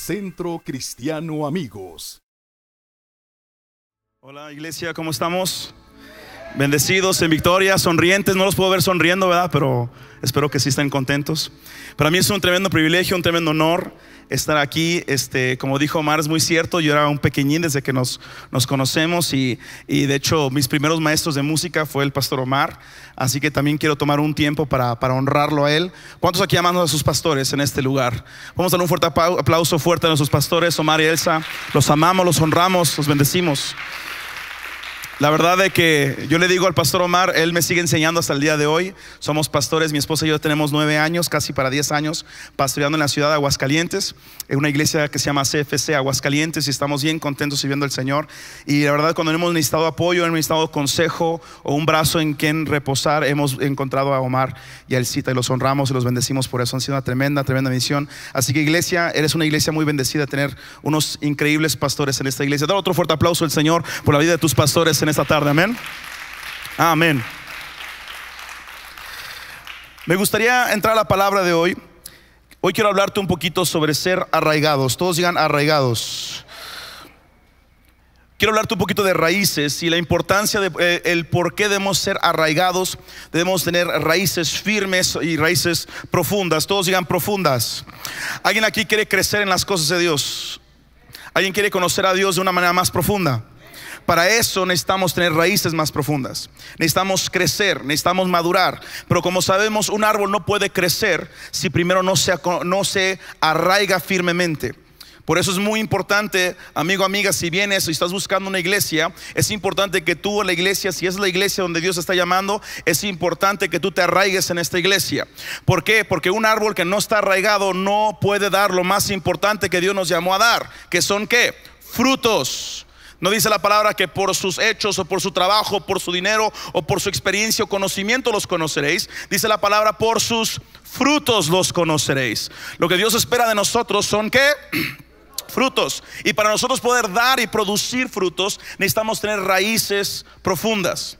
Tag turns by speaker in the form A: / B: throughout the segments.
A: Centro Cristiano Amigos.
B: Hola iglesia, ¿cómo estamos? Bendecidos en victoria, sonrientes. No los puedo ver sonriendo, ¿verdad? Pero espero que sí estén contentos. Para mí es un tremendo privilegio, un tremendo honor estar aquí. Este, como dijo Omar, es muy cierto. Yo era un pequeñín desde que nos, nos conocemos y, y, de hecho mis primeros maestros de música fue el pastor Omar. Así que también quiero tomar un tiempo para, para honrarlo a él. ¿Cuántos aquí amamos a sus pastores en este lugar? Vamos a dar un fuerte aplauso fuerte a nuestros pastores, Omar y Elsa. Los amamos, los honramos, los bendecimos. La verdad de que yo le digo al pastor Omar, él me sigue enseñando hasta el día de hoy. Somos pastores, mi esposa y yo tenemos nueve años, casi para diez años, pastoreando en la ciudad de Aguascalientes, en una iglesia que se llama CFC Aguascalientes y estamos bien contentos sirviendo al Señor. Y la verdad cuando hemos necesitado apoyo, hemos necesitado consejo o un brazo en quien reposar, hemos encontrado a Omar y a Elcita y los honramos y los bendecimos por eso. Han sido una tremenda, tremenda misión. Así que iglesia, eres una iglesia muy bendecida, tener unos increíbles pastores en esta iglesia. Dar otro fuerte aplauso al Señor por la vida de tus pastores en esta tarde. Amén. Amén. Me gustaría entrar a la palabra de hoy. Hoy quiero hablarte un poquito sobre ser arraigados. Todos digan arraigados. Quiero hablarte un poquito de raíces y la importancia de eh, por qué debemos ser arraigados. Debemos tener raíces firmes y raíces profundas. Todos digan profundas. ¿Alguien aquí quiere crecer en las cosas de Dios? ¿Alguien quiere conocer a Dios de una manera más profunda? Para eso necesitamos tener raíces más profundas. Necesitamos crecer, necesitamos madurar. Pero como sabemos, un árbol no puede crecer si primero no se, arraiga firmemente. Por eso es muy importante, amigo, amiga, si vienes y estás buscando una iglesia, es importante que tú la iglesia, si es la iglesia donde Dios está llamando, es importante que tú te arraigues en esta iglesia. ¿Por qué? Porque un árbol que no está arraigado no puede dar lo más importante que Dios nos llamó a dar, que son qué? Frutos. No dice la palabra que por sus hechos o por su trabajo, por su dinero o por su experiencia o conocimiento los conoceréis. Dice la palabra por sus frutos los conoceréis. Lo que Dios espera de nosotros son que frutos. Y para nosotros poder dar y producir frutos necesitamos tener raíces profundas.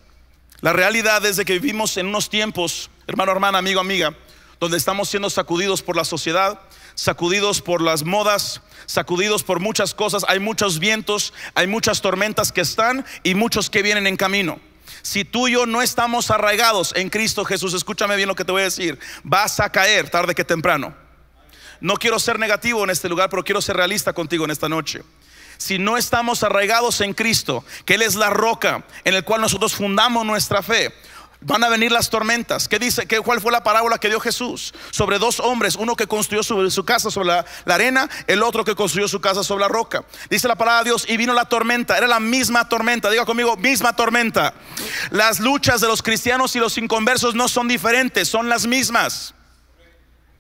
B: La realidad es de que vivimos en unos tiempos, hermano, hermana, amigo, amiga, donde estamos siendo sacudidos por la sociedad, sacudidos por las modas, sacudidos por muchas cosas. Hay muchos vientos, hay muchas tormentas que están y muchos que vienen en camino. Si tú y yo no estamos arraigados en Cristo Jesús, escúchame bien lo que te voy a decir, vas a caer tarde que temprano. No quiero ser negativo en este lugar, pero quiero ser realista contigo en esta noche. Si no estamos arraigados en Cristo, que Él es la roca en el cual nosotros fundamos nuestra fe, Van a venir las tormentas. ¿Qué dice? ¿Qué, ¿Cuál fue la parábola que dio Jesús? Sobre dos hombres, uno que construyó su casa sobre la, arena, el otro que construyó su casa sobre la roca. Dice la palabra de Dios, y vino la tormenta, era la misma tormenta, diga conmigo, misma tormenta. Las luchas de los cristianos y los inconversos no son diferentes, son las mismas.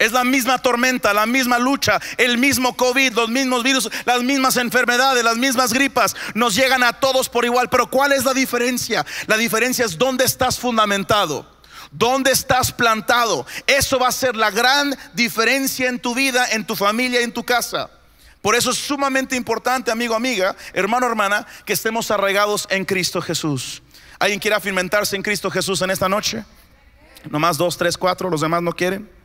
B: Es la misma tormenta, la misma lucha, el mismo COVID, los mismos virus, las mismas enfermedades, las mismas gripas. Nos llegan a todos por igual. Pero ¿cuál es la diferencia? La diferencia es dónde estás fundamentado. ¿Dónde estás plantado? Eso va a ser la gran diferencia en tu vida, en tu familia, en tu casa. Por eso es sumamente importante, amigo, amiga, hermano, hermana, que estemos arraigados en Cristo Jesús. ¿Alguien quiere afirmentarse en Cristo Jesús en esta noche? Nomás dos, tres, cuatro, los demás no quieren.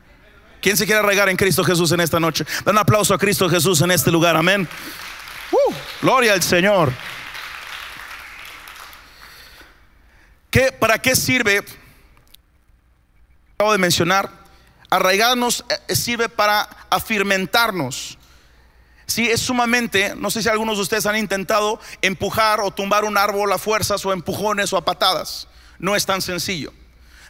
B: ¿Quién se quiere arraigar en Cristo Jesús en esta noche? Da un aplauso a Cristo Jesús en este lugar, amén. Uh, gloria al Señor. ¿Qué, ¿Para qué sirve? Acabo de mencionar, arraigarnos eh, sirve para afirmentarnos. Sí, es sumamente, no sé si algunos de ustedes han intentado empujar o tumbar un árbol a fuerzas o empujones o a patadas. No es tan sencillo.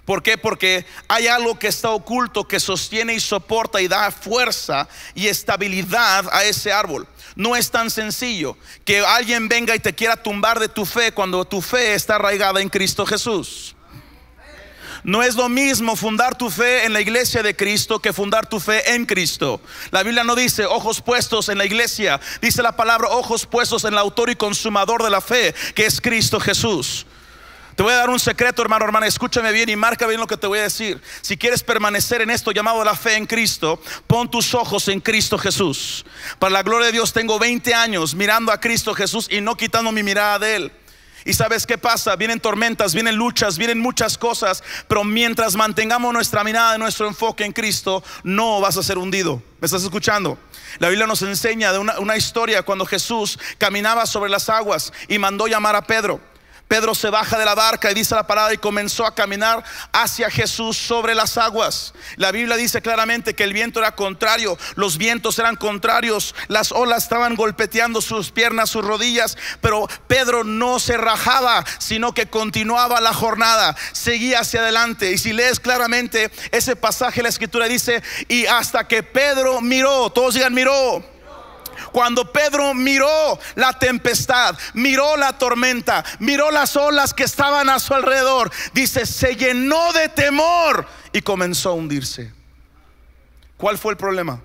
B: ¿Por qué? Porque hay algo que está oculto que sostiene y soporta y da fuerza y estabilidad a ese árbol. No es tan sencillo que alguien venga y te quiera tumbar de tu fe cuando tu fe está arraigada en Cristo Jesús. No es lo mismo fundar tu fe en la iglesia de Cristo que fundar tu fe en Cristo. La Biblia no dice ojos puestos en la iglesia, dice la palabra ojos puestos en el autor y consumador de la fe, que es Cristo Jesús. Te voy a dar un secreto, hermano, hermana. Escúchame bien y marca bien lo que te voy a decir. Si quieres permanecer en esto llamado la fe en Cristo, pon tus ojos en Cristo Jesús. Para la gloria de Dios, tengo 20 años mirando a Cristo Jesús y no quitando mi mirada de Él. Y sabes qué pasa? Vienen tormentas, vienen luchas, vienen muchas cosas, pero mientras mantengamos nuestra mirada, nuestro enfoque en Cristo, no vas a ser hundido. ¿Me estás escuchando? La Biblia nos enseña de una, una historia cuando Jesús caminaba sobre las aguas y mandó llamar a Pedro. Pedro se baja de la barca y dice la palabra y comenzó a caminar hacia Jesús sobre las aguas. La Biblia dice claramente que el viento era contrario, los vientos eran contrarios, las olas estaban golpeteando sus piernas, sus rodillas, pero Pedro no se rajaba, sino que continuaba la jornada, seguía hacia adelante. Y si lees claramente ese pasaje, la escritura dice, y hasta que Pedro miró, todos digan miró cuando Pedro miró la tempestad, miró la tormenta, miró las olas que estaban a su alrededor, dice, se llenó de temor y comenzó a hundirse. ¿Cuál fue el problema?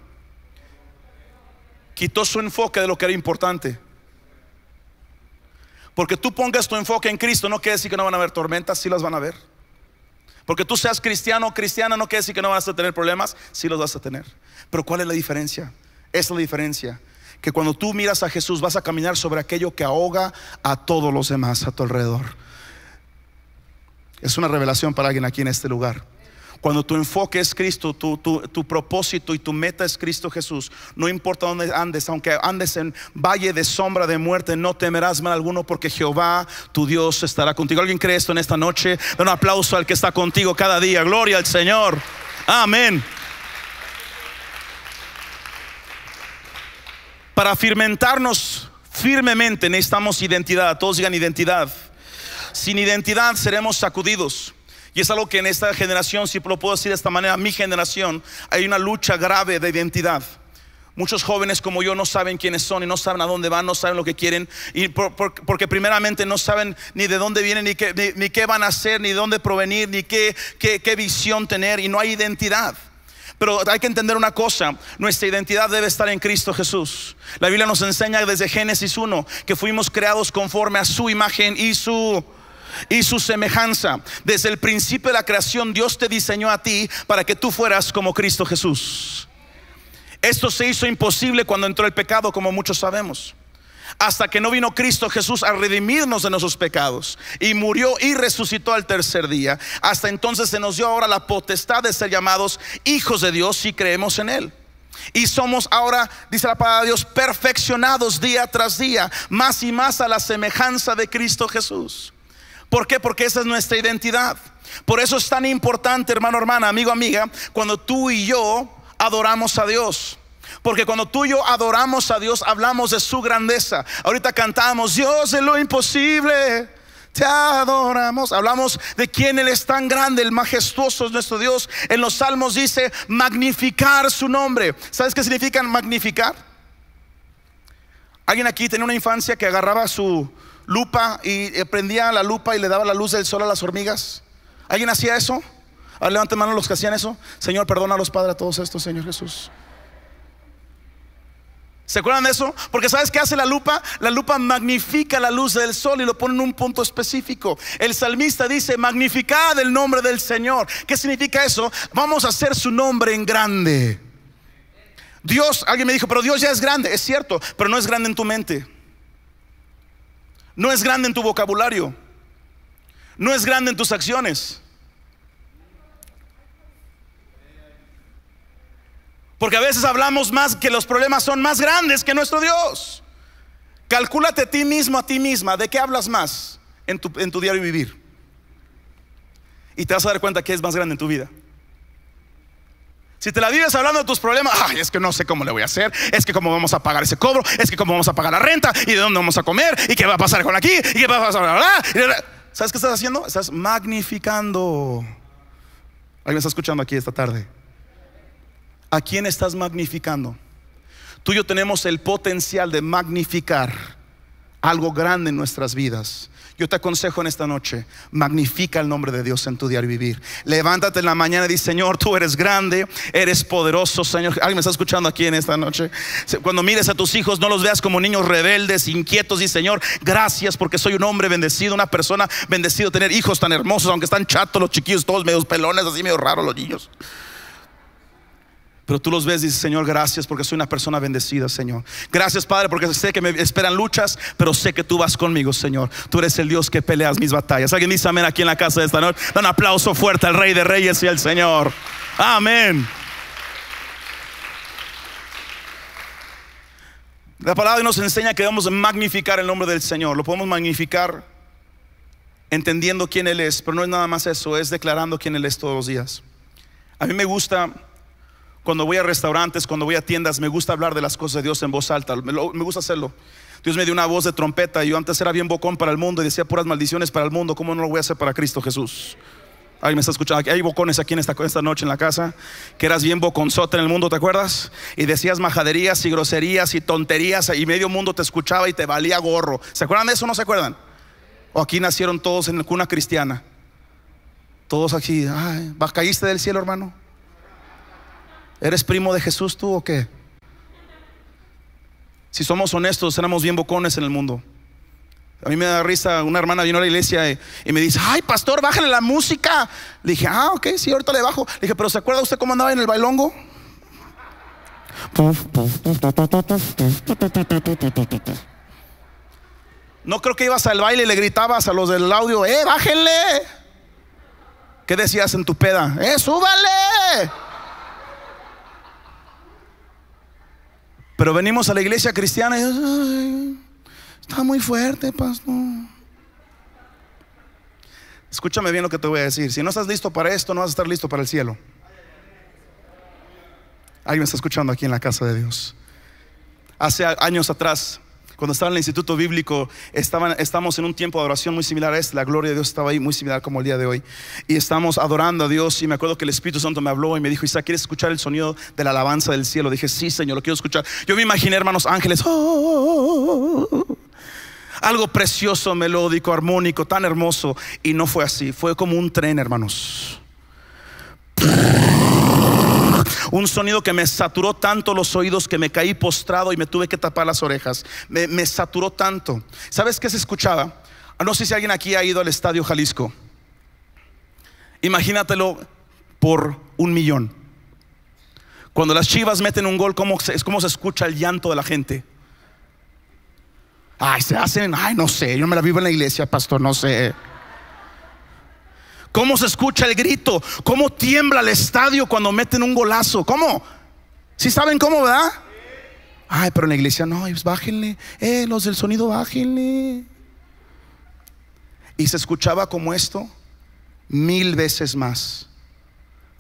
B: Quitó su enfoque de lo que era importante. Porque tú pongas tu enfoque en Cristo no quiere decir que no van a haber tormentas, sí las van a ver. Porque tú seas cristiano o cristiana no quiere decir que no vas a tener problemas, sí los vas a tener. Pero ¿cuál es la diferencia? Esa es la diferencia que cuando tú miras a Jesús vas a caminar sobre aquello que ahoga a todos los demás a tu alrededor. Es una revelación para alguien aquí en este lugar. Cuando tu enfoque es Cristo, tu, tu, propósito y tu meta es Cristo Jesús, no importa dónde andes, aunque andes en valle de sombra de muerte, no temerás mal alguno porque Jehová, tu Dios, estará contigo. ¿Alguien cree esto en esta noche? Da un aplauso al que está contigo cada día. Gloria al Señor. Amén. Para firmentarnos firmemente necesitamos identidad. Todos digan identidad. Sin identidad seremos sacudidos. Y es algo que en esta generación, si puedo decir de esta manera, mi generación, hay una lucha grave de identidad. Muchos jóvenes como yo no saben quiénes son y no saben a dónde van, no saben lo que quieren, y porque primeramente no saben ni de dónde vienen, ni qué, ni, qué van a hacer, ni de dónde provenir, ni qué, qué visión tener, y no hay identidad. Pero hay que entender una cosa, nuestra identidad debe estar en Cristo Jesús. La Biblia nos enseña desde Génesis 1 que fuimos creados conforme a su imagen y su y su semejanza. Desde el principio de la creación Dios te diseñó a ti para que tú fueras como Cristo Jesús. Esto se hizo imposible cuando entró el pecado, como muchos sabemos hasta que no vino Cristo Jesús a redimirnos de nuestros pecados y murió y resucitó al tercer día. Hasta entonces se nos dio ahora la potestad de ser llamados hijos de Dios si creemos en Él. Y somos ahora, dice la palabra de Dios, perfeccionados día tras día, más y más a la semejanza de Cristo Jesús. ¿Por qué? Porque esa es nuestra identidad. Por eso es tan importante, hermano, hermana, amigo, amiga, cuando tú y yo adoramos a Dios. Porque cuando tú y yo adoramos a Dios, hablamos de su grandeza. Ahorita cantamos, Dios de lo imposible. Te adoramos. Hablamos de quién Él es tan grande, el majestuoso es nuestro Dios. En los salmos dice magnificar su nombre. ¿Sabes qué significa magnificar? Alguien aquí tenía una infancia que agarraba su lupa y eh, prendía la lupa y le daba la luz del sol a las hormigas. ¿Alguien hacía eso? Levanten mano los que hacían eso. Señor, perdona a los padres a todos estos, Señor Jesús. ¿Se acuerdan de eso? Porque ¿sabes qué hace la lupa? La lupa magnifica la luz del sol y lo pone en un punto específico. El salmista dice, magnificad el nombre del Señor. ¿Qué significa eso? Vamos a hacer su nombre en grande. Dios, alguien me dijo, pero Dios ya es grande. Es cierto, pero no es grande en tu mente. No es grande en tu vocabulario. No es grande en tus acciones. Porque a veces hablamos más que los problemas son más grandes que nuestro Dios. Calcúlate a ti mismo, a ti misma, ¿de qué hablas más en tu, en tu diario vivir? Y te vas a dar cuenta que es más grande en tu vida. Si te la vives hablando de tus problemas, es que no sé cómo le voy a hacer, es que cómo vamos a pagar ese cobro, es que cómo vamos a pagar la renta, y de dónde vamos a comer, y qué va a pasar con aquí, y qué va a pasar, ¿sabes qué estás haciendo? Estás magnificando. ¿Alguien está escuchando aquí esta tarde? ¿A quién estás magnificando? Tú y yo tenemos el potencial de magnificar algo grande en nuestras vidas. Yo te aconsejo en esta noche, magnifica el nombre de Dios en tu diario vivir. Levántate en la mañana y di, Señor, tú eres grande, eres poderoso, Señor. ¿Alguien me está escuchando aquí en esta noche? Cuando mires a tus hijos, no los veas como niños rebeldes, inquietos. Y Señor, gracias porque soy un hombre bendecido, una persona bendecido, tener hijos tan hermosos, aunque están chatos los chiquillos, todos medio pelones, así medio raros los niños. Pero tú los ves y dices, Señor, gracias porque soy una persona bendecida, Señor. Gracias, Padre, porque sé que me esperan luchas, pero sé que tú vas conmigo, Señor. Tú eres el Dios que peleas mis batallas. Alguien dice amén aquí en la casa de esta noche. Da un aplauso fuerte al Rey de Reyes y al Señor. Amén. La palabra nos enseña que debemos magnificar el nombre del Señor. Lo podemos magnificar entendiendo quién Él es, pero no es nada más eso, es declarando quién Él es todos los días. A mí me gusta, cuando voy a restaurantes, cuando voy a tiendas, me gusta hablar de las cosas de Dios en voz alta, me, gusta hacerlo. Dios me dio una voz de trompeta yo antes era bien bocón para el mundo y decía puras maldiciones para el mundo, ¿cómo no lo voy a hacer para Cristo Jesús? Alguien me está escuchando. Hay bocones aquí en esta, esta noche en la casa. Que eras bien boconzote en el mundo, ¿te acuerdas? Y decías majaderías y groserías y tonterías. Y medio mundo te escuchaba y te valía gorro. ¿Se acuerdan de eso o no se acuerdan? O aquí nacieron todos en cuna cristiana. Todos aquí. Ay, ¿Caíste del cielo, hermano? ¿Eres primo de Jesús tú o qué? Si somos honestos, éramos bien bocones en el mundo. A mí me da risa, una hermana vino a la iglesia y, me dice, ay pastor, bájale la música. Le dije, ah, ok, sí, ahorita le bajo. Le dije, pero ¿se acuerda usted cómo andaba en el bailongo? No creo que ibas al baile y le gritabas a los del audio, eh, bájenle. ¿Qué decías en tu peda? Eh, súbale. Pero venimos a la iglesia cristiana y... Está muy fuerte, pastor. Escúchame bien lo que te voy a decir. Si no estás listo para esto, no vas a estar listo para el cielo. Alguien está escuchando aquí en la casa de Dios. Hace años atrás, cuando estaba en el instituto bíblico, estaban, estamos en un tiempo de adoración muy similar a este. La gloria de Dios estaba ahí, muy similar como el día de hoy. Y estamos adorando a Dios. Y me acuerdo que el Espíritu Santo me habló y me dijo: Isa, ¿quieres escuchar el sonido de la alabanza del cielo? Dije: Sí, Señor, lo quiero escuchar. Yo me imaginé, hermanos ángeles. Oh, algo precioso, melódico, armónico, tan hermoso. Y no fue así, fue como un tren, hermanos. Un sonido que me saturó tanto los oídos que me caí postrado y me tuve que tapar las orejas. Me, saturó tanto. ¿Sabes qué se escuchaba? Ah, no sé si alguien aquí ha ido al Estadio Jalisco. Imagínatelo por un millón. Cuando las chivas meten un gol, ¿cómo, es como se escucha el llanto de la gente? Ay, se hacen, ay, no sé, yo me la vivo en la iglesia, pastor, no sé. ¿Cómo se escucha el grito? ¿Cómo tiembla el estadio cuando meten un golazo? ¿Cómo? ¿Sí saben cómo, verdad? Ay, pero en la iglesia no, bájenle, eh, los del sonido bájenle. Y se escuchaba como esto mil veces más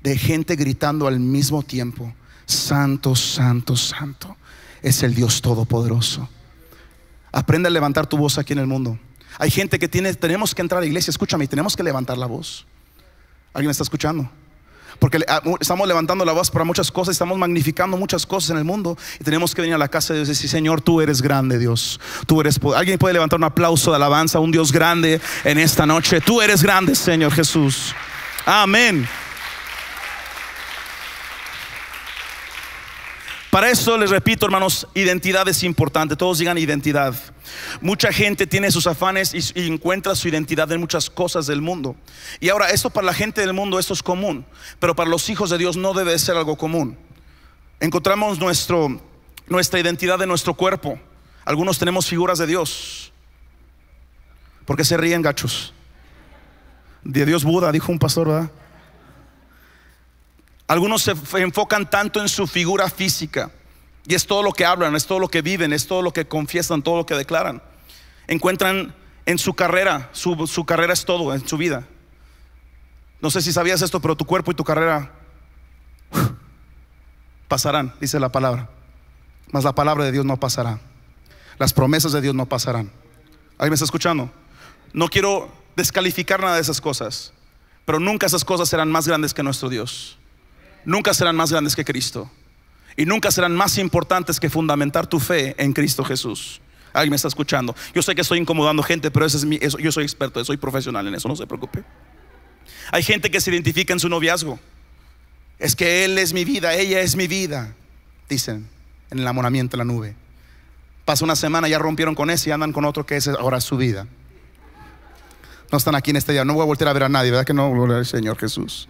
B: de gente gritando al mismo tiempo, Santo, Santo, Santo, es el Dios Todopoderoso. Aprende a levantar tu voz aquí en el mundo. Hay gente que tiene, tenemos que entrar a la iglesia, escúchame, tenemos que levantar la voz. ¿Alguien está escuchando? Porque ah, estamos levantando la voz para muchas cosas, estamos magnificando muchas cosas en el mundo y tenemos que venir a la casa de Dios y decir, Señor, tú eres grande, Dios. Tú eres Alguien puede levantar un aplauso de alabanza a un Dios grande en esta noche. Tú eres grande, Señor Jesús. Amén. Para eso les repito, hermanos, identidad es importante. Todos digan identidad. Mucha gente tiene sus afanes y, encuentra su identidad en muchas cosas del mundo. Y ahora, esto para la gente del mundo, esto es común. Pero para los hijos de Dios no debe ser algo común. Encontramos nuestra identidad en nuestro cuerpo. Algunos tenemos figuras de Dios. ¿Por qué se ríen, gachos? De Dios Buda, dijo un pastor, ¿verdad? Algunos se enfocan tanto en su figura física y es todo lo que hablan, es todo lo que viven, es todo lo que confiesan, todo lo que declaran. Encuentran en su carrera, su, carrera es todo en su vida. No sé si sabías esto, pero tu cuerpo y tu carrera pasarán, dice la palabra. Mas la palabra de Dios no pasará. Las promesas de Dios no pasarán. ¿Alguien me está escuchando? No quiero descalificar nada de esas cosas, pero nunca esas cosas serán más grandes que nuestro Dios nunca serán más grandes que Cristo. Y nunca serán más importantes que fundamentar tu fe en Cristo Jesús. Alguien me está escuchando. Yo sé que estoy incomodando gente, pero es mi, yo soy experto, soy profesional en eso, no se preocupe. Hay gente que se identifica en su noviazgo. Es que él es mi vida, ella es mi vida, dicen en el enamoramiento en la nube. Pasa una semana, ya rompieron con ese y andan con otro que es ahora su vida. No están aquí en este día, no voy a volver a ver a nadie, ¿verdad que no? Señor Jesús.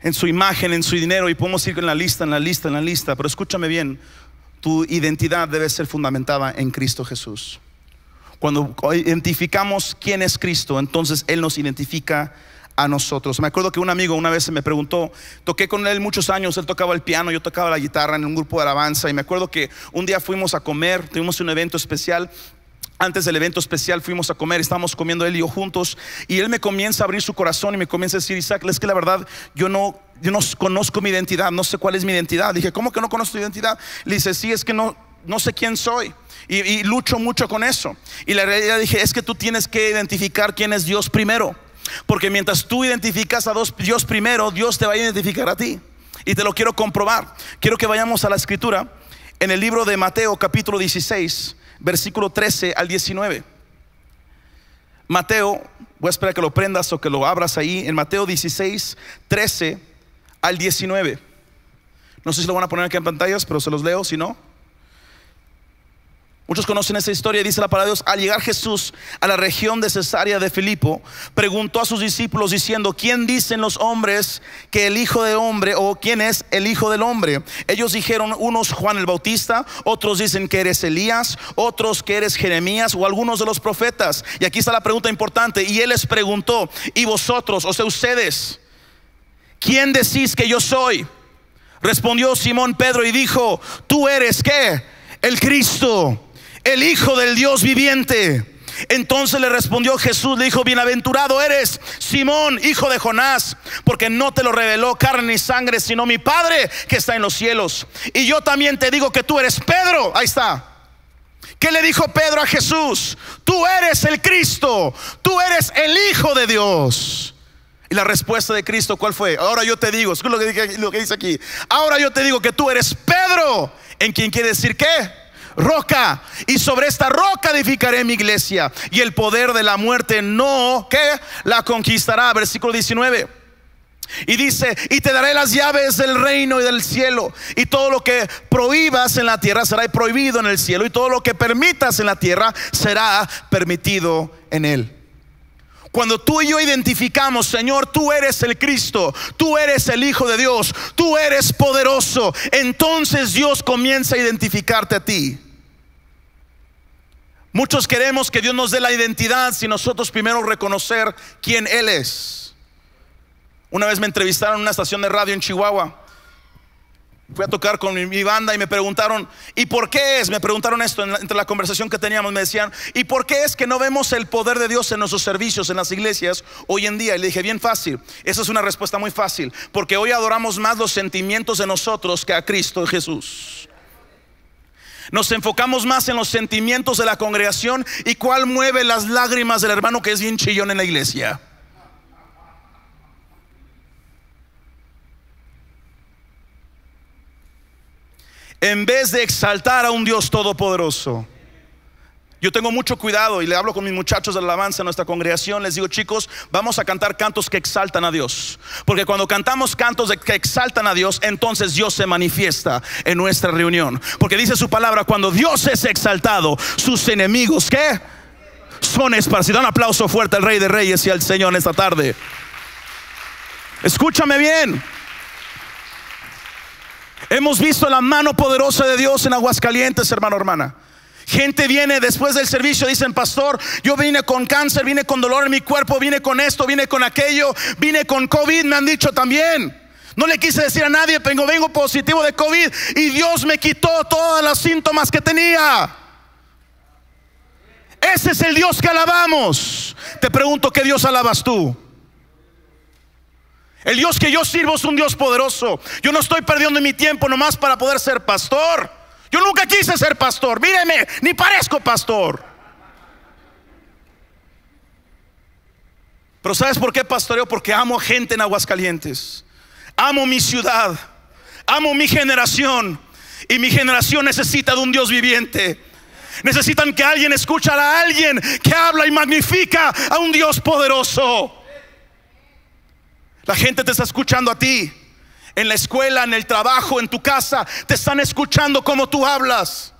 B: En su imagen, en su dinero y podemos ir en la lista, en la lista, en la lista. Pero escúchame bien, tu identidad debe ser fundamentada en Cristo Jesús. Cuando identificamos quién es Cristo, entonces Él nos identifica a nosotros. Me acuerdo que un amigo una vez me preguntó, toqué con él muchos años, él tocaba el piano, yo tocaba la guitarra en un grupo de alabanza y me acuerdo que un día fuimos a comer, tuvimos un evento especial antes del evento especial fuimos a comer, estábamos comiendo él y yo juntos y él me comienza a abrir su corazón y me comienza a decir, Isaac, es que la verdad yo no, yo no conozco mi identidad, no sé cuál es mi identidad. Dije, ¿cómo que no conozco tu identidad? Le dice, sí, es que no, no sé quién soy. Y, y lucho mucho con eso. Y la realidad dije, es que tú tienes que identificar quién es Dios primero. Porque mientras tú identificas a Dios primero, Dios te va a identificar a ti. Y te lo quiero comprobar. Quiero que vayamos a la escritura en el libro de Mateo capítulo 16 versículo 13 al 19. Mateo, voy a esperar que lo prendas o que lo abras ahí, en Mateo 16, 13 al 19. No sé si lo van a poner aquí en pantallas, pero se los leo, si no. Muchos conocen esa historia, dice la palabra de Dios. Al llegar Jesús a la región de Cesarea de Filipo, preguntó a sus discípulos diciendo, ¿quién dicen los hombres que el Hijo de Hombre o quién es el Hijo del Hombre? Ellos dijeron, unos Juan el Bautista, otros dicen que eres Elías, otros que eres Jeremías o algunos de los profetas. Y aquí está la pregunta importante. Y él les preguntó, ¿y vosotros, o sea, ustedes, quién decís que yo soy? Respondió Simón Pedro y dijo, tú eres qué? El Cristo el Hijo del Dios viviente. Entonces le respondió Jesús, le dijo, bienaventurado eres, Simón, hijo de Jonás, porque no te lo reveló carne ni sangre, sino mi Padre que está en los cielos. Y yo también te digo que tú eres Pedro, ahí está. ¿Qué le dijo Pedro a Jesús? Tú eres el Cristo, tú eres el Hijo de Dios. Y la respuesta de Cristo, ¿cuál fue? Ahora yo te digo, es lo que, dice aquí. Ahora yo te digo que tú eres Pedro, en quien quiere decir qué? Roca y sobre esta roca edificaré mi iglesia y el poder de la muerte no que la conquistará. Versículo 19. Y dice, y te daré las llaves del reino y del cielo. Y todo lo que prohíbas en la tierra será prohibido en el cielo. Y todo lo que permitas en la tierra será permitido en él. Cuando tú y yo identificamos, Señor, tú eres el Cristo, tú eres el Hijo de Dios, tú eres poderoso, entonces Dios comienza a identificarte a ti. Muchos queremos que Dios nos dé la identidad si nosotros primero reconocer quién Él es. Una vez me entrevistaron en una estación de radio en Chihuahua. Fui a tocar con mi, banda y me preguntaron, ¿y por qué es? Me preguntaron esto entre la conversación que teníamos. Me decían, ¿y por qué es que no vemos el poder de Dios en nuestros servicios, en las iglesias hoy en día? Y le dije, bien fácil. Esa es una respuesta muy fácil. Porque hoy adoramos más los sentimientos de nosotros que a Cristo Jesús. Nos enfocamos más en los sentimientos de la congregación y cuál mueve las lágrimas del hermano que es bien chillón en la iglesia. En vez de exaltar a un Dios todopoderoso. Yo tengo mucho cuidado y le hablo con mis muchachos de alabanza en nuestra congregación. Les digo, chicos, vamos a cantar cantos que exaltan a Dios. Porque cuando cantamos cantos que exaltan a Dios, entonces Dios se manifiesta en nuestra reunión. Porque dice su palabra, cuando Dios es exaltado, sus enemigos, ¿qué? Son esparcidos. Un aplauso fuerte al Rey de Reyes y al Señor en esta tarde. Escúchame bien. Hemos visto la mano poderosa de Dios en Aguascalientes, hermano, hermana. Gente viene después del servicio, dicen, pastor, yo vine con cáncer, vine con dolor en mi cuerpo, vine con esto, vine con aquello, vine con COVID, me han dicho también. No le quise decir a nadie, vengo, vengo positivo de COVID y Dios me quitó todos los síntomas que tenía. Ese es el Dios que alabamos. Te pregunto, ¿qué Dios alabas tú? El Dios que yo sirvo es un Dios poderoso. Yo no estoy perdiendo mi tiempo nomás para poder ser pastor. Yo nunca quise ser pastor. Míreme, ni parezco pastor. Pero ¿sabes por qué pastoreo? Porque amo gente en Aguascalientes. Amo mi ciudad. Amo mi generación. Y mi generación necesita de un Dios viviente. Necesitan que alguien escuche a alguien que habla y magnifica a un Dios poderoso. La gente te está escuchando a ti en la escuela, en el trabajo, en tu casa, te están escuchando como tú hablas.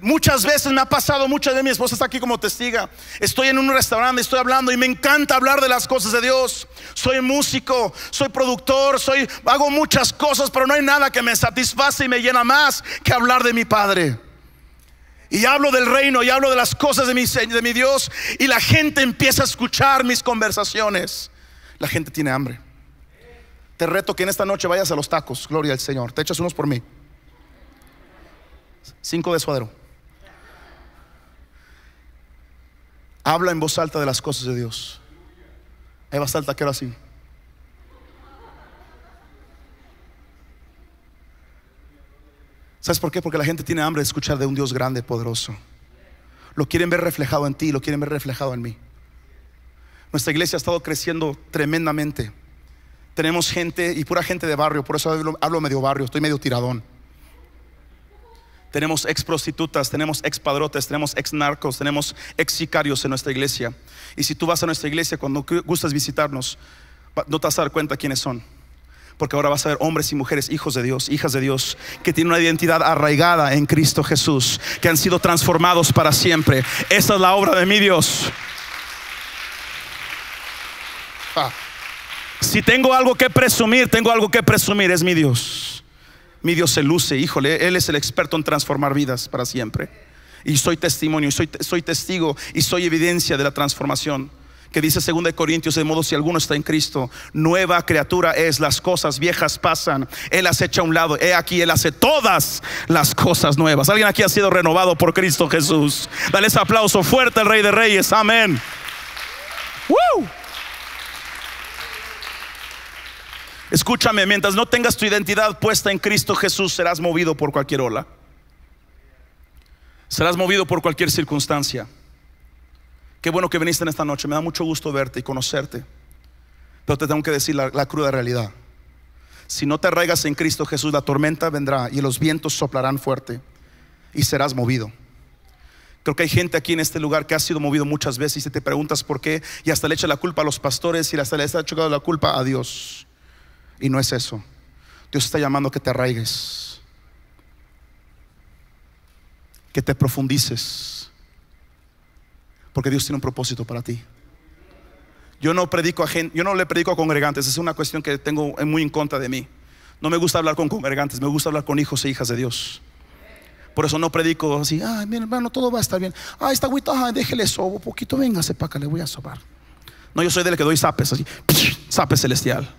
B: Muchas veces me ha pasado, muchas de mi esposa está aquí como testiga. Estoy en un restaurante, estoy hablando y me encanta hablar de las cosas de Dios. Soy músico, soy productor, soy hago muchas cosas, pero no hay nada que me satisface y me llena más que hablar de mi Padre. Y hablo del reino y hablo de las cosas de mi, de mi Dios y la gente empieza a escuchar mis conversaciones. La gente tiene hambre. Te reto que en esta noche vayas a los tacos, gloria al Señor. Te echas unos por mí. Cinco de suadero. Habla en voz alta de las cosas de Dios. Hay bastante que así. ¿Sabes por qué? Porque la gente tiene hambre de escuchar de un Dios grande, poderoso. Lo quieren ver reflejado en ti, lo quieren ver reflejado en mí. Nuestra iglesia ha estado creciendo tremendamente. Tenemos gente y pura gente de barrio, por eso hablo, hablo medio barrio, estoy medio tiradón tenemos ex prostitutas, tenemos ex padrotes, tenemos ex narcos, tenemos ex sicarios en nuestra iglesia. Y si tú vas a nuestra iglesia cuando gustas visitarnos, no te vas a dar cuenta quiénes son. Porque ahora vas a ver hombres y mujeres, hijos de Dios, hijas de Dios, que tienen una identidad arraigada en Cristo Jesús, que han sido transformados para siempre. Esa es la obra de mi Dios. Ah. Si tengo algo que presumir, tengo algo que presumir, es mi Dios mi Dios se luce, híjole, Él es el experto en transformar vidas para siempre. Y soy testimonio, soy, soy testigo y soy evidencia de la transformación que dice 2 Corintios, de modo si alguno está en Cristo, nueva criatura es, las cosas viejas pasan, Él las echa a un lado, he aquí, Él hace todas las cosas nuevas. Alguien aquí ha sido renovado por Cristo Jesús. Dale ese aplauso fuerte al Rey de Reyes, amén. Escúchame, mientras no tengas tu identidad puesta en Cristo Jesús, serás movido por cualquier ola. Serás movido por cualquier circunstancia. Qué bueno que viniste en esta noche. Me da mucho gusto verte y conocerte. Pero te tengo que decir la, cruda realidad. Si no te arraigas en Cristo Jesús, la tormenta vendrá y los vientos soplarán fuerte y serás movido. Creo que hay gente aquí en este lugar que ha sido movido muchas veces y te preguntas por qué y hasta le echa la culpa a los pastores y hasta le está echando la culpa a Dios. Y no es eso. Dios está llamando que te arraigues, que te profundices, porque Dios tiene un propósito para ti. Yo no predico a gente, yo no le predico a congregantes, es una cuestión que tengo muy en contra de mí. No me gusta hablar con congregantes, me gusta hablar con hijos e hijas de Dios. Por eso no predico así, ay, mi hermano, todo va a estar bien. Ay, está agüita, déjele sobo poquito, véngase para acá, le voy a sobar. No, yo soy del que doy zapes, así, zape celestial.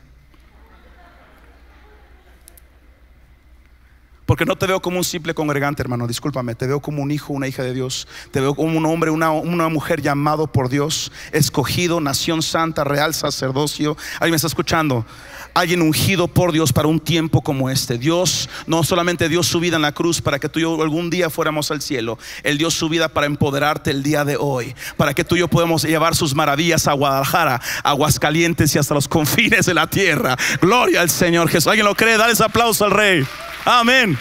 B: Porque no te veo como un simple congregante, hermano, discúlpame. Te veo como un hijo, una hija de Dios. Te veo como un hombre, una, mujer llamado por Dios, escogido, nación santa, real sacerdocio. Alguien me está escuchando. Alguien ungido por Dios para un tiempo como este. Dios no solamente dio su vida en la cruz para que tú y yo algún día fuéramos al cielo. Él dio su vida para empoderarte el día de hoy. Para que tú y yo podamos llevar sus maravillas a Guadalajara, Aguascalientes y hasta los confines de la tierra. Gloria al Señor Jesús. ¿Alguien lo cree? Dale ese aplauso al Rey. Amén.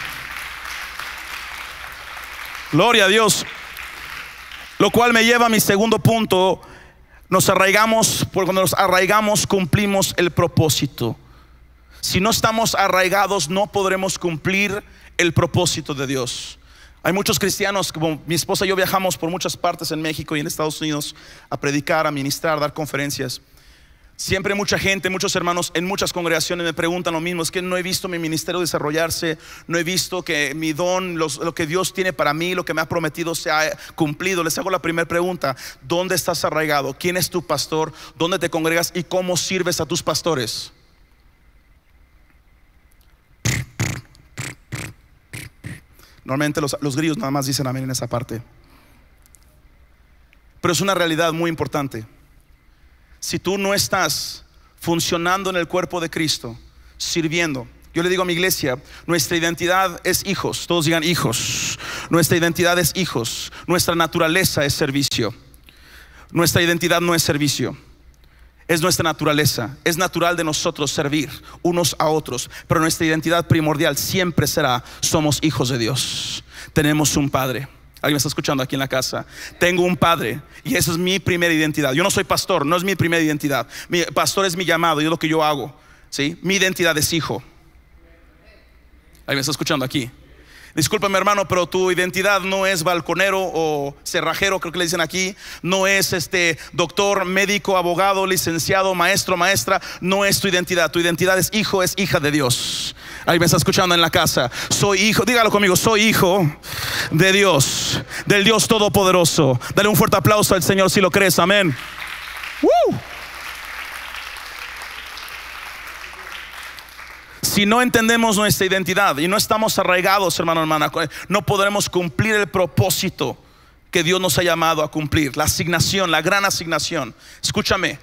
B: Gloria a Dios. Lo cual me lleva a mi segundo punto. Nos arraigamos, porque cuando nos arraigamos cumplimos el propósito. Si no estamos arraigados no podremos cumplir el propósito de Dios. Hay muchos cristianos, como mi esposa y yo viajamos por muchas partes en México y en Estados Unidos a predicar, a ministrar, a dar conferencias. Siempre mucha gente, muchos hermanos en muchas congregaciones me preguntan lo mismo, es que no he visto mi ministerio desarrollarse, no he visto que mi don, lo que Dios tiene para mí, lo que me ha prometido se ha cumplido. Les hago la primera pregunta, ¿dónde estás arraigado? ¿Quién es tu pastor? ¿Dónde te congregas y cómo sirves a tus pastores? Normalmente los, los grillos nada más dicen amén en esa parte. Pero es una realidad muy importante si tú no estás funcionando en el cuerpo de Cristo, sirviendo, yo le digo a mi iglesia, nuestra identidad es hijos, todos digan hijos, nuestra identidad es hijos, nuestra naturaleza es servicio, nuestra identidad no es servicio. Es nuestra naturaleza, es natural de nosotros servir unos a otros, pero nuestra identidad primordial siempre será, somos hijos de Dios, tenemos un Padre. Alguien me está escuchando aquí en la casa. Tengo un padre y esa es mi primera identidad. Yo no soy pastor, no es mi primera identidad. Mi pastor es mi llamado y es lo que yo hago. ¿sí? Mi identidad es hijo. Alguien me está escuchando aquí. Discúlpame hermano, pero tu identidad no es balconero o cerrajero, creo que le dicen aquí, no es este doctor, médico, abogado, licenciado, maestro, maestra, no es tu identidad. Tu identidad es hijo, es hija de Dios. Ahí me está escuchando en la casa. Soy hijo, dígalo conmigo, soy hijo de Dios, del Dios Todopoderoso. Dale un fuerte aplauso al Señor si lo crees, amén. Si no entendemos nuestra identidad y no estamos arraigados, hermano, hermana, no podremos cumplir el propósito que Dios nos ha llamado a cumplir, la asignación, la gran asignación. Escúchame,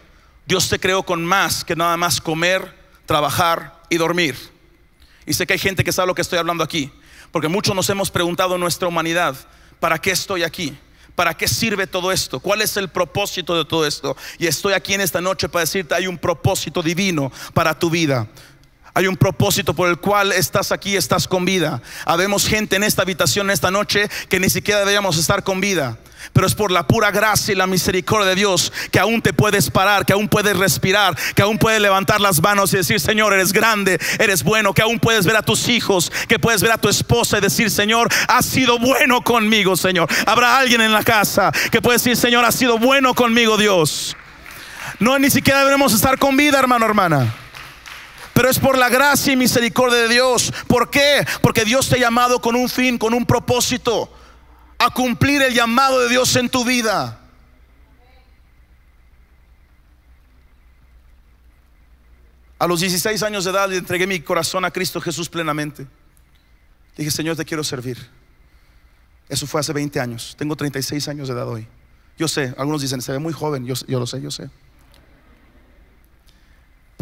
B: Dios te creó con más que nada más comer, trabajar y dormir. Y sé que hay gente que sabe lo que estoy hablando aquí, porque muchos nos hemos preguntado en nuestra humanidad, ¿para qué estoy aquí? ¿Para qué sirve todo esto? ¿Cuál es el propósito de todo esto? Y estoy aquí en esta noche para decirte, hay un propósito divino para tu vida. Hay un propósito por el cual estás aquí, estás con vida. Habemos gente en esta habitación esta noche que ni siquiera deberíamos estar con vida. Pero es por la pura gracia y la misericordia de Dios que aún te puedes parar, que aún puedes respirar, que aún puedes levantar las manos y decir, Señor, eres grande, eres bueno, que aún puedes ver a tus hijos, que puedes ver a tu esposa y decir, Señor, has sido bueno conmigo, Señor. Habrá alguien en la casa que puede decir, Señor, has sido bueno conmigo, Dios. No, ni siquiera debemos estar con vida, hermano, hermana. Pero es por la gracia y misericordia de Dios. ¿Por qué? Porque Dios te ha llamado con un fin, con un propósito, a cumplir el llamado de Dios en tu vida. A los 16 años de edad le entregué mi corazón a Cristo Jesús plenamente. Dije, Señor, te quiero servir. Eso fue hace 20 años. Tengo 36 años de edad hoy. Yo sé, algunos dicen, se ve muy joven. Yo, yo lo sé, yo sé.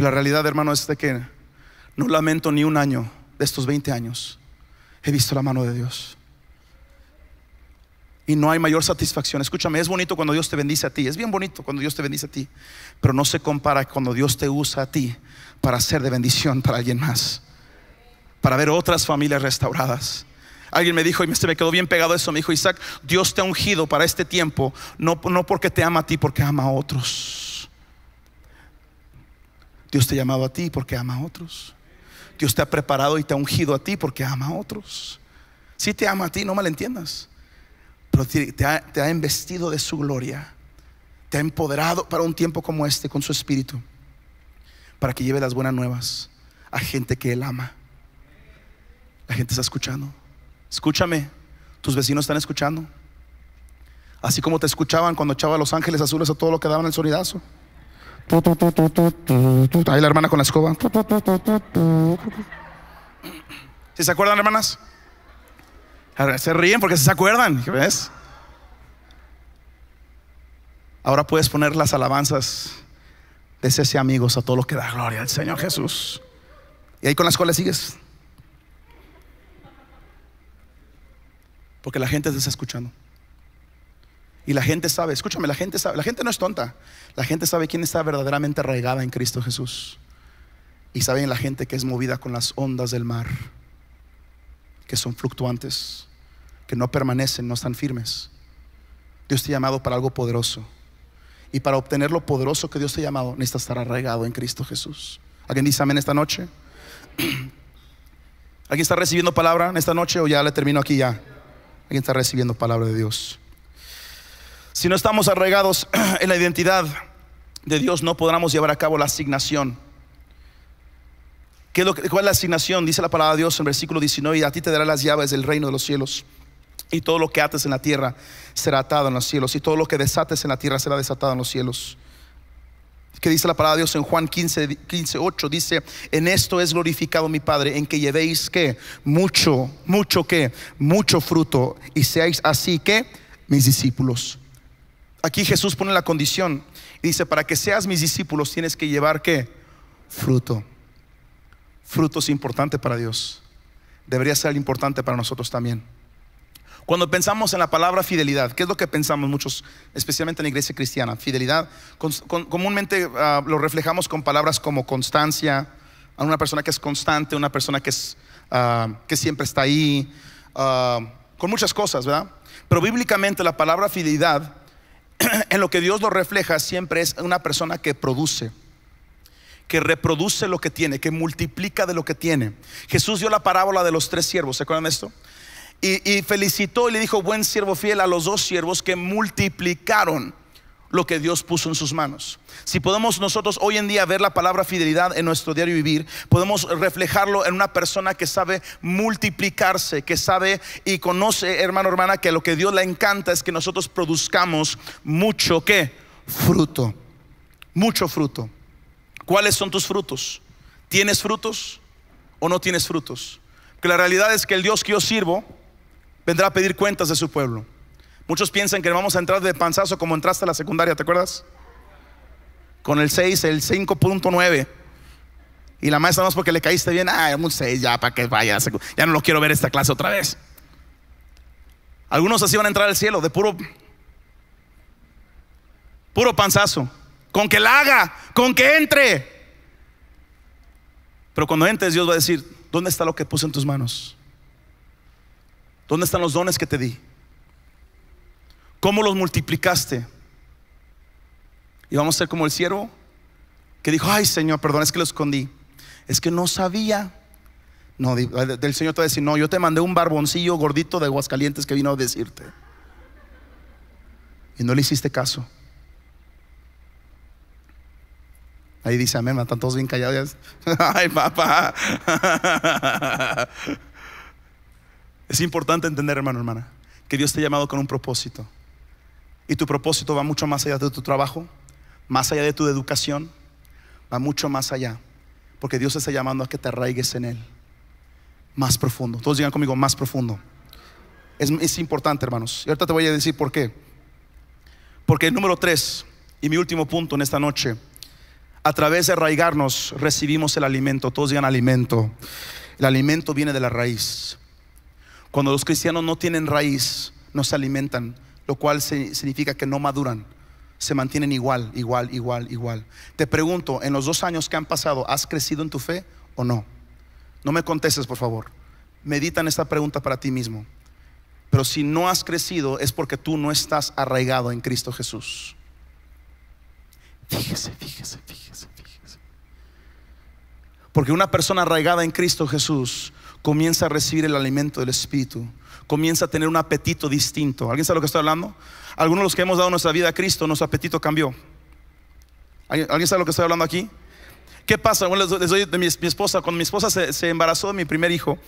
B: La realidad, hermano, es de que no lamento ni un año de estos 20 años. He visto la mano de Dios. Y no hay mayor satisfacción. Escúchame, es bonito cuando Dios te bendice a ti. Es bien bonito cuando Dios te bendice a ti. Pero no se compara cuando Dios te usa a ti para ser de bendición para alguien más. Para ver otras familias restauradas. Alguien me dijo, y se me quedó bien pegado eso, me dijo, Isaac, Dios te ha ungido para este tiempo, no, no porque te ama a ti, porque ama a otros. Dios te ha llamado a ti porque ama a otros. Dios te ha preparado y te ha ungido a ti porque ama a otros. Si te ama a ti, no malentiendas. Pero te ha, te ha investido de su gloria. Te ha empoderado para un tiempo como este con su espíritu. Para que lleve las buenas nuevas a gente que Él ama. La gente está escuchando. Escúchame. Tus vecinos están escuchando. Así como te escuchaban cuando echaba los ángeles azules a todo lo que daban el sonidazo. Ahí la hermana con la escoba. ¿Sí se acuerdan, hermanas? Se ríen porque se acuerdan, ¿ves? Ahora puedes poner las alabanzas de ese amigos a todo lo que da gloria al Señor Jesús. Y ahí con la escuela sigues. Porque la gente te está escuchando. Y la gente sabe, escúchame, la gente sabe, la gente no es tonta. La gente sabe quién está verdaderamente arraigada en Cristo Jesús. Y saben la gente que es movida con las ondas del mar, que son fluctuantes, que no permanecen, no están firmes. Dios te ha llamado para algo poderoso. Y para obtener lo poderoso que Dios te ha llamado, necesitas estar arraigado en Cristo Jesús. ¿Alguien dice amén esta noche? ¿Alguien está recibiendo palabra en esta noche o ya le termino aquí ya? ¿Alguien está recibiendo palabra de Dios? Si no estamos arraigados en la identidad de Dios, no podremos llevar a cabo la asignación. ¿Qué es lo ¿Cuál es la asignación? Dice la palabra de Dios en versículo 19, y a ti te dará las llaves del reino de los cielos. Y todo lo que ates en la tierra será atado en los cielos. Y todo lo que desates en la tierra será desatado en los cielos. ¿Qué dice la palabra de Dios en Juan 15, 15, 8? Dice, en esto es glorificado mi Padre, en que llevéis que mucho, mucho que, mucho fruto, y seáis así que mis discípulos. Aquí Jesús pone la condición y dice, para que seas mis discípulos tienes que llevar qué? Fruto. Fruto es importante para Dios. Debería ser importante para nosotros también. Cuando pensamos en la palabra fidelidad, ¿qué es lo que pensamos muchos, especialmente en la iglesia cristiana? Fidelidad, comúnmente ah, lo reflejamos con palabras como constancia, a una persona que es constante, una persona que, es, ah, que siempre está ahí, ah, con muchas cosas, ¿verdad? Pero bíblicamente la palabra fidelidad en lo que Dios lo refleja siempre es una persona que produce, que reproduce lo que tiene, que multiplica de lo que tiene. Jesús dio la parábola de los tres siervos, ¿se acuerdan de esto? Y, y felicitó y le dijo, buen siervo fiel a los dos siervos que multiplicaron lo que Dios puso en sus manos. Si podemos nosotros hoy en día ver la palabra fidelidad en nuestro diario vivir, podemos reflejarlo en una persona que sabe multiplicarse, que sabe y conoce, hermano, hermana, que lo que Dios le encanta es que nosotros produzcamos mucho, ¿qué? Fruto. Mucho fruto. ¿Cuáles son tus frutos? ¿Tienes frutos o no tienes frutos? Que la realidad es que el Dios que yo sirvo vendrá a pedir cuentas de su pueblo. Muchos piensan que vamos a entrar de panzazo como entraste a la secundaria, ¿te acuerdas? Con el 6, el 5.9. Y la maestra más porque le caíste bien, ah, un 6 ya para que vaya, ya no lo quiero ver esta clase otra vez. Algunos así van a entrar al cielo de puro puro panzazo, con que la haga, con que entre. Pero cuando entres Dios va a decir, ¿dónde está lo que puse en tus manos? ¿Dónde están los dones que te di? ¿Cómo los multiplicaste? Y vamos a ser como el siervo que dijo, ay Señor, perdón, es que lo escondí. Es que no sabía. No, del Señor te va a decir, no, yo te mandé un barboncillo gordito de Aguascalientes que vino a decirte. Y no le hiciste caso. Ahí dice amén, están todos bien callados. Ay, papá. Es importante entender, hermano, hermana, que Dios te ha llamado con un propósito. Y tu propósito va mucho más allá de tu trabajo, más allá de tu educación, va mucho más allá. Porque Dios está llamando a que te arraigues en Él. Más profundo. Todos digan conmigo, más profundo. Es, importante, hermanos. Y ahorita te voy a decir por qué. Porque el número tres, y mi último punto en esta noche, a través de arraigarnos recibimos el alimento. Todos digan alimento. El alimento viene de la raíz. Cuando los cristianos no tienen raíz, no se alimentan, lo cual significa que no maduran, se mantienen igual, igual, igual, igual. Te pregunto, en los dos años que han pasado, ¿has crecido en tu fe o no? No me contestes, por favor. Medita en esta pregunta para ti mismo. Pero si no has crecido es porque tú no estás arraigado en Cristo Jesús. Fíjese, fíjese, fíjese, fíjese. Porque una persona arraigada en Cristo Jesús comienza a recibir el alimento del Espíritu comienza a tener un apetito distinto. ¿Alguien sabe lo que estoy hablando? Algunos de los que hemos dado nuestra vida a Cristo, nuestro apetito cambió. ¿Alguien sabe lo que estoy hablando aquí? ¿Qué pasa? Bueno, les doy de mi, esposa, cuando mi esposa se, embarazó de mi primer hijo,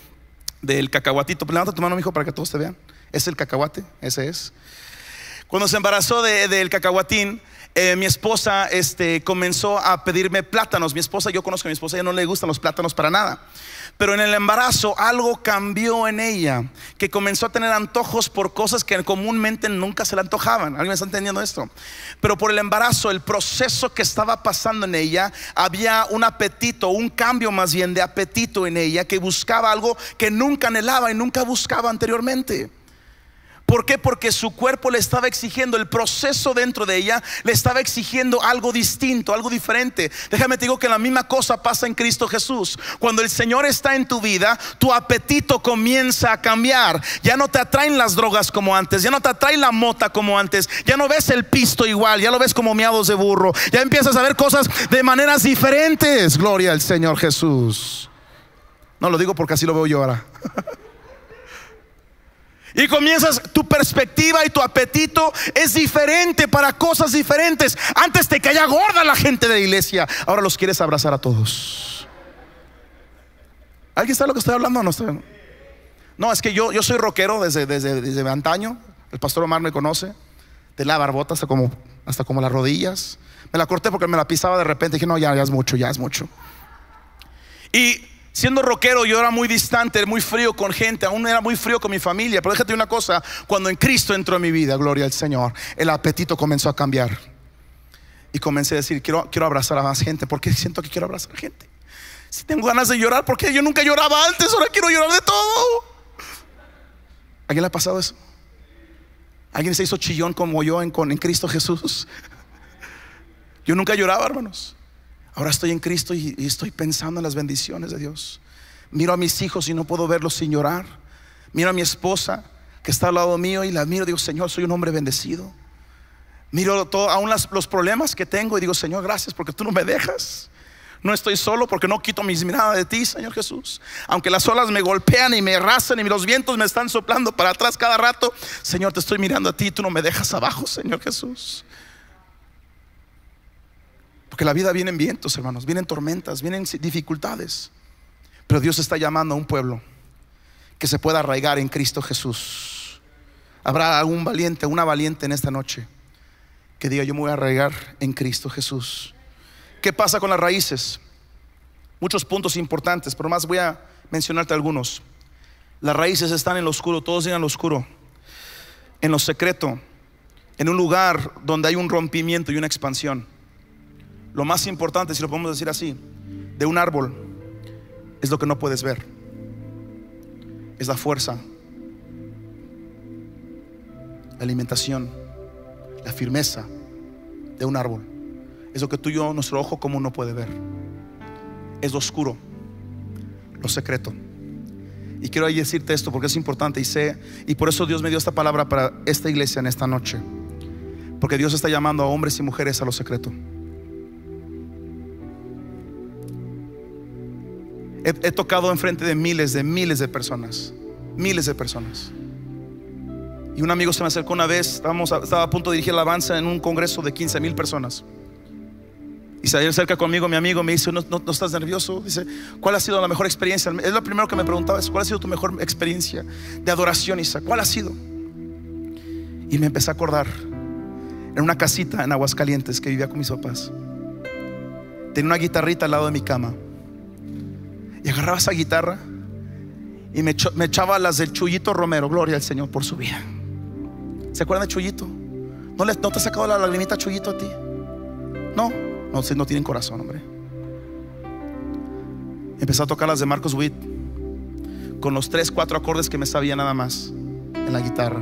B: del cacahuatito, levanta tu mano, hijo, para que todos te vean. Es el cacahuate, ese es. Cuando se embarazó del cacahuatín, eh, mi esposa este, comenzó a pedirme plátanos. Mi esposa, yo conozco a mi esposa, ella no le gustan los plátanos para nada. Pero en el embarazo algo cambió en ella, que comenzó a tener antojos por cosas que comúnmente nunca se le antojaban. ¿Alguien está entendiendo esto? Pero por el embarazo, el proceso que estaba pasando en ella, había un apetito, un cambio más bien de apetito en ella, que buscaba algo que nunca anhelaba y nunca buscaba anteriormente. ¿Por qué? Porque su cuerpo le estaba exigiendo, el proceso dentro de ella le estaba exigiendo algo distinto, algo diferente. Déjame te digo que la misma cosa pasa en Cristo Jesús. Cuando el Señor está en tu vida, tu apetito comienza a cambiar. Ya no te atraen las drogas como antes, ya no te atrae la mota como antes, ya no ves el pisto igual, ya lo ves como miados de burro, ya empiezas a ver cosas de maneras diferentes. Gloria al Señor Jesús. No lo digo porque así lo veo yo ahora. Y comienzas, tu perspectiva y tu apetito es diferente para cosas diferentes. Antes te caía gorda la gente de la iglesia, ahora los quieres abrazar a todos. ¿Alguien sabe lo que estoy hablando? No, no es que yo, yo soy rockero desde, desde, desde antaño. El pastor Omar me conoce. De la barbota hasta como, hasta como las rodillas. Me la corté porque me la pisaba de repente. Dije, no, ya, ya es mucho, ya es mucho. Y Siendo rockero yo era muy distante, muy frío con gente, aún era muy frío con mi familia. Pero déjate una cosa, cuando en Cristo entró en mi vida, gloria al Señor, el apetito comenzó a cambiar. Y comencé a decir, quiero, quiero abrazar a más gente, porque siento que quiero abrazar a gente. Si tengo ganas de llorar, porque yo nunca lloraba antes, ahora quiero llorar de todo. ¿A quién le ha pasado eso? ¿Alguien se hizo chillón como yo en, en Cristo Jesús? Yo nunca lloraba, hermanos. Ahora estoy en Cristo y, estoy pensando en las bendiciones de Dios. Miro a mis hijos y no puedo verlos sin llorar. Miro a mi esposa que está al lado mío y la miro y digo, Señor, soy un hombre bendecido. Miro todo, aún los problemas que tengo y digo, Señor, gracias porque tú no me dejas. No estoy solo porque no quito mis miradas de ti, Señor Jesús. Aunque las olas me golpean y me arrasan y los vientos me están soplando para atrás cada rato, Señor, te estoy mirando a ti tú no me dejas abajo, Señor Jesús. Porque la vida viene en vientos, hermanos, vienen tormentas, vienen dificultades. Pero Dios está llamando a un pueblo que se pueda arraigar en Cristo Jesús. Habrá algún valiente, una valiente en esta noche que diga yo me voy a arraigar en Cristo Jesús. ¿Qué pasa con las raíces? Muchos puntos importantes, pero más voy a mencionarte algunos. Las raíces están en lo oscuro, todos digan lo oscuro, en lo secreto, en un lugar donde hay un rompimiento y una expansión. Lo más importante, si lo podemos decir así, de un árbol es lo que no puedes ver. Es la fuerza, la alimentación, la firmeza de un árbol. Es lo que tú y yo, nuestro ojo común no puede ver. Es lo oscuro, lo secreto. Y quiero ahí decirte esto porque es importante y sé, y por eso Dios me dio esta palabra para esta iglesia en esta noche. Porque Dios está llamando a hombres y mujeres a lo secreto. He, tocado enfrente de miles, de miles de personas, miles de personas. Y un amigo se me acercó una vez, estábamos, estaba a punto de dirigir la alabanza en un congreso de 15 mil personas. Y se acerca conmigo mi amigo, me dice, ¿No, ¿No, estás nervioso? Dice, ¿cuál ha sido la mejor experiencia? Es lo primero que me preguntaba, ¿cuál ha sido tu mejor experiencia de adoración, Isa? ¿Cuál ha sido? Y me empecé a acordar en una casita en Aguascalientes que vivía con mis papás. Tenía una guitarrita al lado de mi cama. Y agarraba esa guitarra y me, echaba las del Chuyito Romero. Gloria al Señor por su vida. ¿Se acuerdan de Chuyito? ¿No, le, ¿No te ha sacado la lagrimita Chuyito a ti? No, no, no tienen corazón, hombre. Empecé a tocar las de Marcos Witt con los tres, cuatro acordes que me sabía nada más en la guitarra.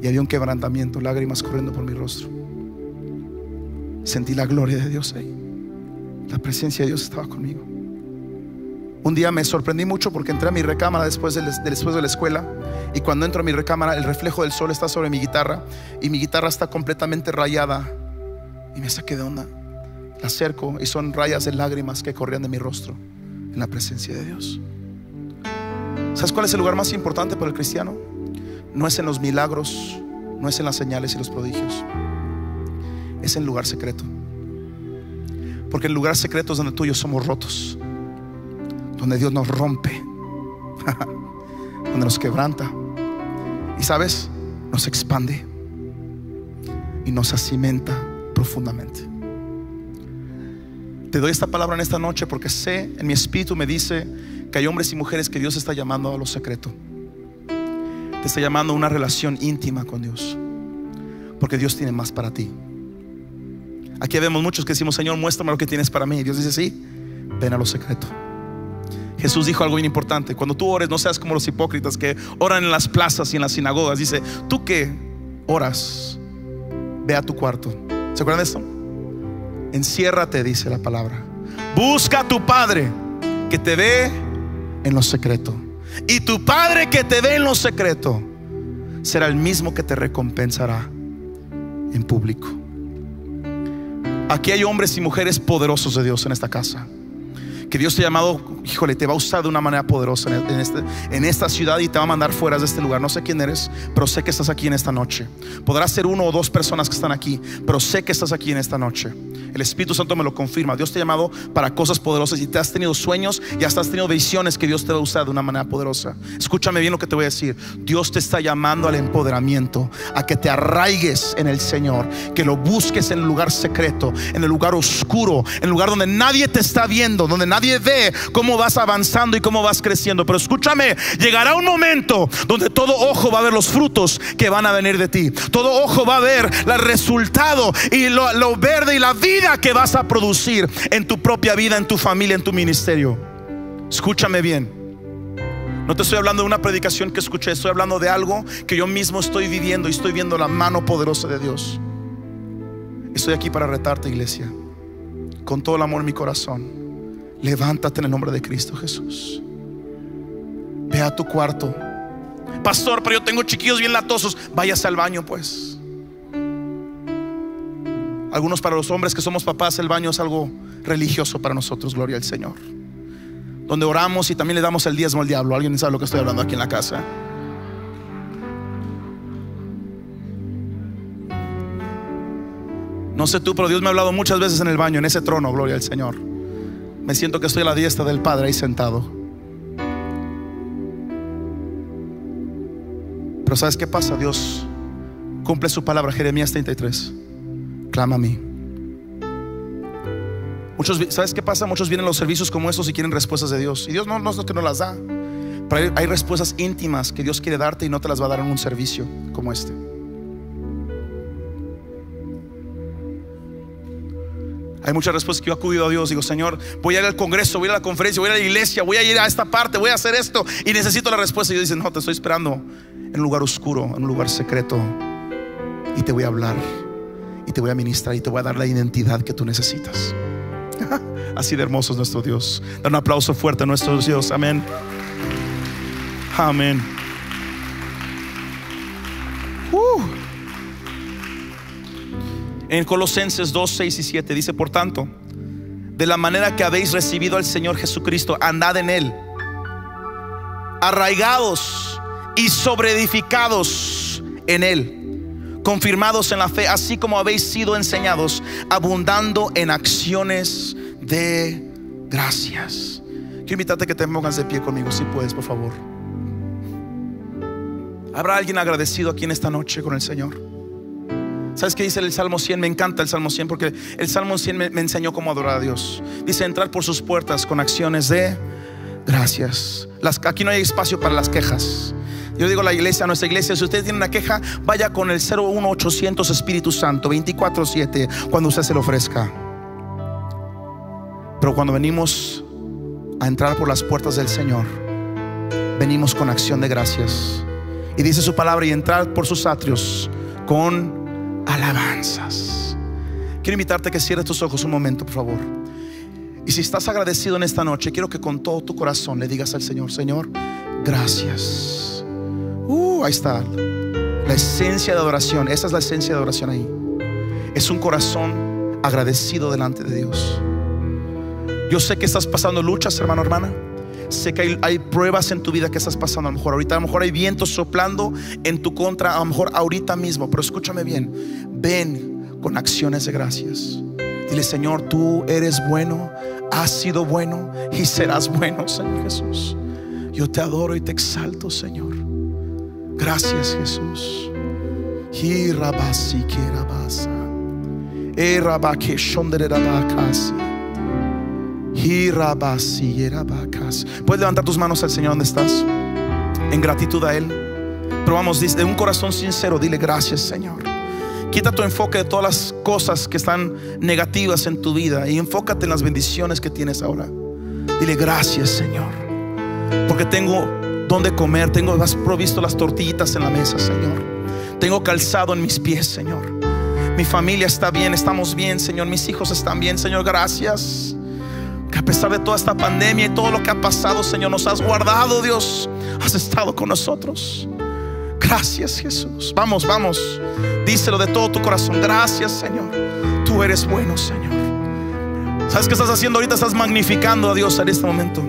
B: Y había un quebrantamiento, lágrimas corriendo por mi rostro. Sentí la gloria de Dios ahí. La presencia de Dios estaba conmigo. Un día me sorprendí mucho porque entré a mi recámara después de, después de la escuela y cuando entro a mi recámara el reflejo del sol está sobre mi guitarra y mi guitarra está completamente rayada y me saqué de onda. La acerco y son rayas de lágrimas que corrían de mi rostro en la presencia de Dios. ¿Sabes cuál es el lugar más importante para el cristiano? No es en los milagros, no es en las señales y los prodigios. Es en el lugar secreto. Porque el lugar secreto es donde tú y yo somos rotos donde Dios nos rompe, donde nos quebranta. Y sabes, nos expande y nos acimenta profundamente. Te doy esta palabra en esta noche porque sé, en mi espíritu me dice que hay hombres y mujeres que Dios está llamando a lo secreto. Te está llamando a una relación íntima con Dios. Porque Dios tiene más para ti. Aquí vemos muchos que decimos, Señor, muéstrame lo que tienes para mí. Dios dice, sí, ven a lo secreto. Jesús dijo algo bien importante. Cuando tú ores, no seas como los hipócritas que oran en las plazas y en las sinagogas. Dice, tú que oras, ve a tu cuarto. ¿Se acuerdan de esto? Enciérrate, dice la palabra. Busca a tu Padre que te ve en lo secreto. Y tu Padre que te ve en lo secreto será el mismo que te recompensará en público. Aquí hay hombres y mujeres poderosos de Dios en esta casa que Dios te ha llamado, híjole, te va a usar de una manera poderosa en, este, en esta ciudad y te va a mandar fuera de este lugar. No sé quién eres, pero sé que estás aquí en esta noche. Podrás ser uno o dos personas que están aquí, pero sé que estás aquí en esta noche. El Espíritu Santo me lo confirma. Dios te ha llamado para cosas poderosas y te has tenido sueños y hasta has tenido visiones que Dios te va a usar de una manera poderosa. Escúchame bien lo que te voy a decir. Dios te está llamando al empoderamiento, a que te arraigues en el Señor, que lo busques en el lugar secreto, en el lugar oscuro, en el lugar donde nadie te está viendo, donde nadie ve cómo vas avanzando y cómo vas creciendo. Pero escúchame, llegará un momento donde todo ojo va a ver los frutos que van a venir de ti. Todo ojo va a ver el resultado y lo, lo verde y la vida que vas a producir en tu propia vida, en tu familia, en tu ministerio. Escúchame bien. No te estoy hablando de una predicación que escuché, estoy hablando de algo que yo mismo estoy viviendo y estoy viendo la mano poderosa de Dios. Estoy aquí para retarte, iglesia, con todo el amor en mi corazón. Levántate en el nombre de Cristo Jesús. Ve a tu cuarto. Pastor, pero yo tengo chiquillos bien latosos. Váyase al baño, pues. Algunos para los hombres que somos papás el baño es algo religioso para nosotros, gloria al Señor. Donde oramos y también le damos el diezmo al diablo. ¿Alguien sabe lo que estoy hablando aquí en la casa? No sé tú, pero Dios me ha hablado muchas veces en el baño, en ese trono, gloria al Señor. Me siento que estoy a la diestra del Padre ahí sentado. Pero ¿sabes qué pasa? Dios cumple su palabra, Jeremías 33. Clama a mí. Muchos, ¿Sabes qué pasa? Muchos vienen a los servicios como estos y quieren respuestas de Dios. Y Dios no, es lo que no las da. Pero hay, hay respuestas íntimas que Dios quiere darte y no te las va a dar en un servicio como este. Hay muchas respuestas que yo acudido a Dios. Digo, Señor, voy a ir al congreso, voy a ir a la conferencia, voy a ir a la iglesia, voy a ir a esta parte, voy a hacer esto y necesito la respuesta. Y Dios dice, no, te estoy esperando en un lugar oscuro, en un lugar secreto. Y te voy a hablar y te voy a ministrar y te voy a dar la identidad que tú necesitas. Así de hermoso es nuestro Dios. Da un aplauso fuerte a nuestro Dios. Amén. Amén. Uh. En Colosenses 2, 6 y 7 dice, por tanto, de la manera que habéis recibido al Señor Jesucristo, andad en Él, arraigados y sobreedificados en Él, confirmados en la fe, así como habéis sido enseñados, abundando en acciones de gracias. Quiero invitarte a que te pongas de pie conmigo, si puedes, por favor. ¿Habrá alguien agradecido aquí en esta noche con el Señor? ¿Sabes qué dice el Salmo 100? Me encanta el Salmo 100 porque el Salmo 100 me, enseñó cómo adorar a Dios. Dice entrar por sus puertas con acciones de gracias. Aquí no hay espacio para las quejas. Yo digo a la iglesia, a nuestra iglesia, si usted tiene una queja, vaya con el 01800 Espíritu Santo, 24-7, cuando usted se lo ofrezca. Pero cuando venimos a entrar por las puertas del Señor, venimos con acción de gracias. Y dice su palabra, y entrar por sus atrios con alabanzas. Quiero invitarte a que cierres tus ojos un momento, por favor. Y si estás agradecido en esta noche, quiero que con todo tu corazón le digas al Señor, Señor, gracias. Uh, ahí está. La esencia de adoración, esa es la esencia de adoración ahí. Es un corazón agradecido delante de Dios. Yo sé que estás pasando luchas, hermano, hermana. Sé que hay, pruebas en tu vida que estás pasando. A lo mejor ahorita, a lo mejor hay vientos soplando en tu contra, a lo mejor ahorita mismo. Pero escúchame bien. Ven con acciones de gracias. Dile, Señor, tú eres bueno, has sido bueno y serás bueno, Señor Jesús. Yo te adoro y te exalto, Señor. Gracias, Jesús. Puedes levantar tus manos al Señor donde estás. En gratitud a Él. Pero vamos, de un corazón sincero, dile gracias, Señor. Quita tu enfoque de todas las cosas que están negativas en tu vida y enfócate en las bendiciones que tienes ahora. Dile gracias, Señor. Porque tengo donde comer, tengo has provisto las tortillitas en la mesa, Señor. Tengo calzado en mis pies, Señor. Mi familia está bien, estamos bien, Señor. Mis hijos están bien, Señor. Gracias. Que a pesar de toda esta pandemia y todo lo que ha pasado, Señor, nos has guardado, Dios. Has estado con nosotros. Gracias, Jesús. Vamos, vamos. Díselo de todo tu corazón. Gracias, Señor. Tú eres bueno, Señor. ¿Sabes qué estás haciendo ahorita? Estás magnificando a Dios en este momento.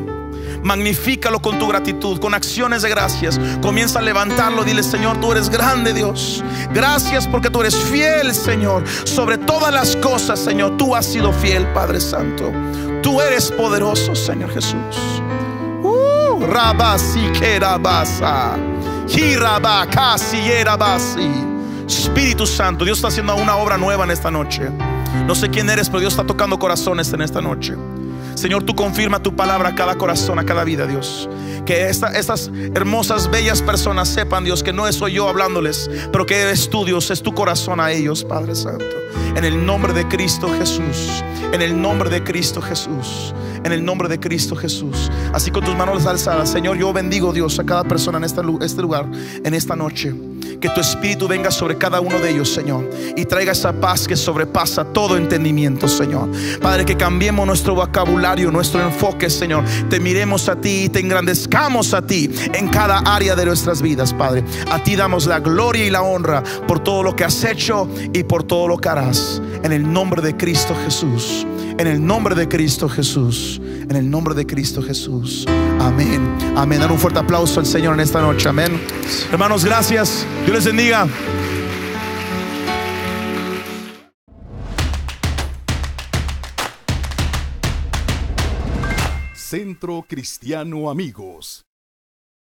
B: Magnifícalo con tu gratitud, con acciones de gracias. Comienza a levantarlo. Dile, Señor, tú eres grande, Dios. Gracias porque tú eres fiel, Señor. Sobre todas las cosas, Señor, tú has sido fiel, Padre Santo. Tú eres poderoso, Señor Jesús. Uh, Espíritu Santo, Dios está haciendo una obra nueva en esta noche. No sé quién eres, pero Dios está tocando corazones en esta noche. Señor, tú confirma tu palabra a cada corazón, a cada vida, Dios. Que esta, estas hermosas, bellas personas sepan, Dios, que no soy yo hablándoles, pero que eres tú, Dios, es tu corazón a ellos, Padre Santo. En el nombre de Cristo Jesús. En el nombre de Cristo Jesús. En el nombre de Cristo Jesús. Así con tus manos alzadas, Señor, yo bendigo, Dios, a cada persona en este lugar, en esta noche. Que tu espíritu venga sobre cada uno de ellos, Señor. Y traiga esa paz que sobrepasa todo entendimiento, Señor. Padre, que cambiemos nuestro vocabulario, nuestro enfoque, Señor. Te miremos a ti y te engrandezcamos a ti en cada área de nuestras vidas, Padre. A ti damos la gloria y la honra por todo lo que has hecho y por todo lo que harás. En el nombre de Cristo Jesús. En el nombre de Cristo Jesús. En el nombre de Cristo Jesús. Amén. Amén. Dar un fuerte aplauso al Señor en esta noche. Amén. Hermanos, gracias. Dios les bendiga.
A: Centro Cristiano Amigos.